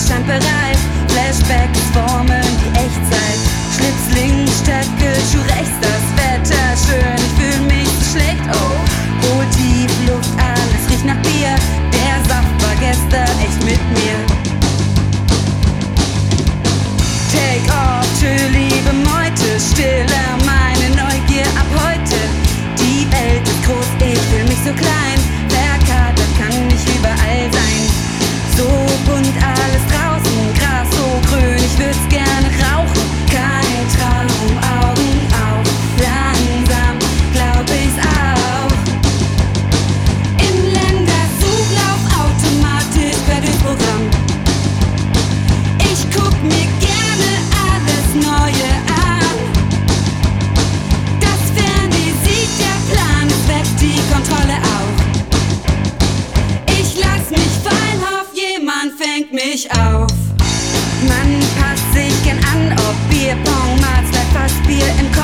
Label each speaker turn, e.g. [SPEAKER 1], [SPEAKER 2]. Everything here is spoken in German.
[SPEAKER 1] stand. Flashback ich auf. Man passt sich gern an, ob Bierpong, Pong, Marzler, Fassbier im Kopf.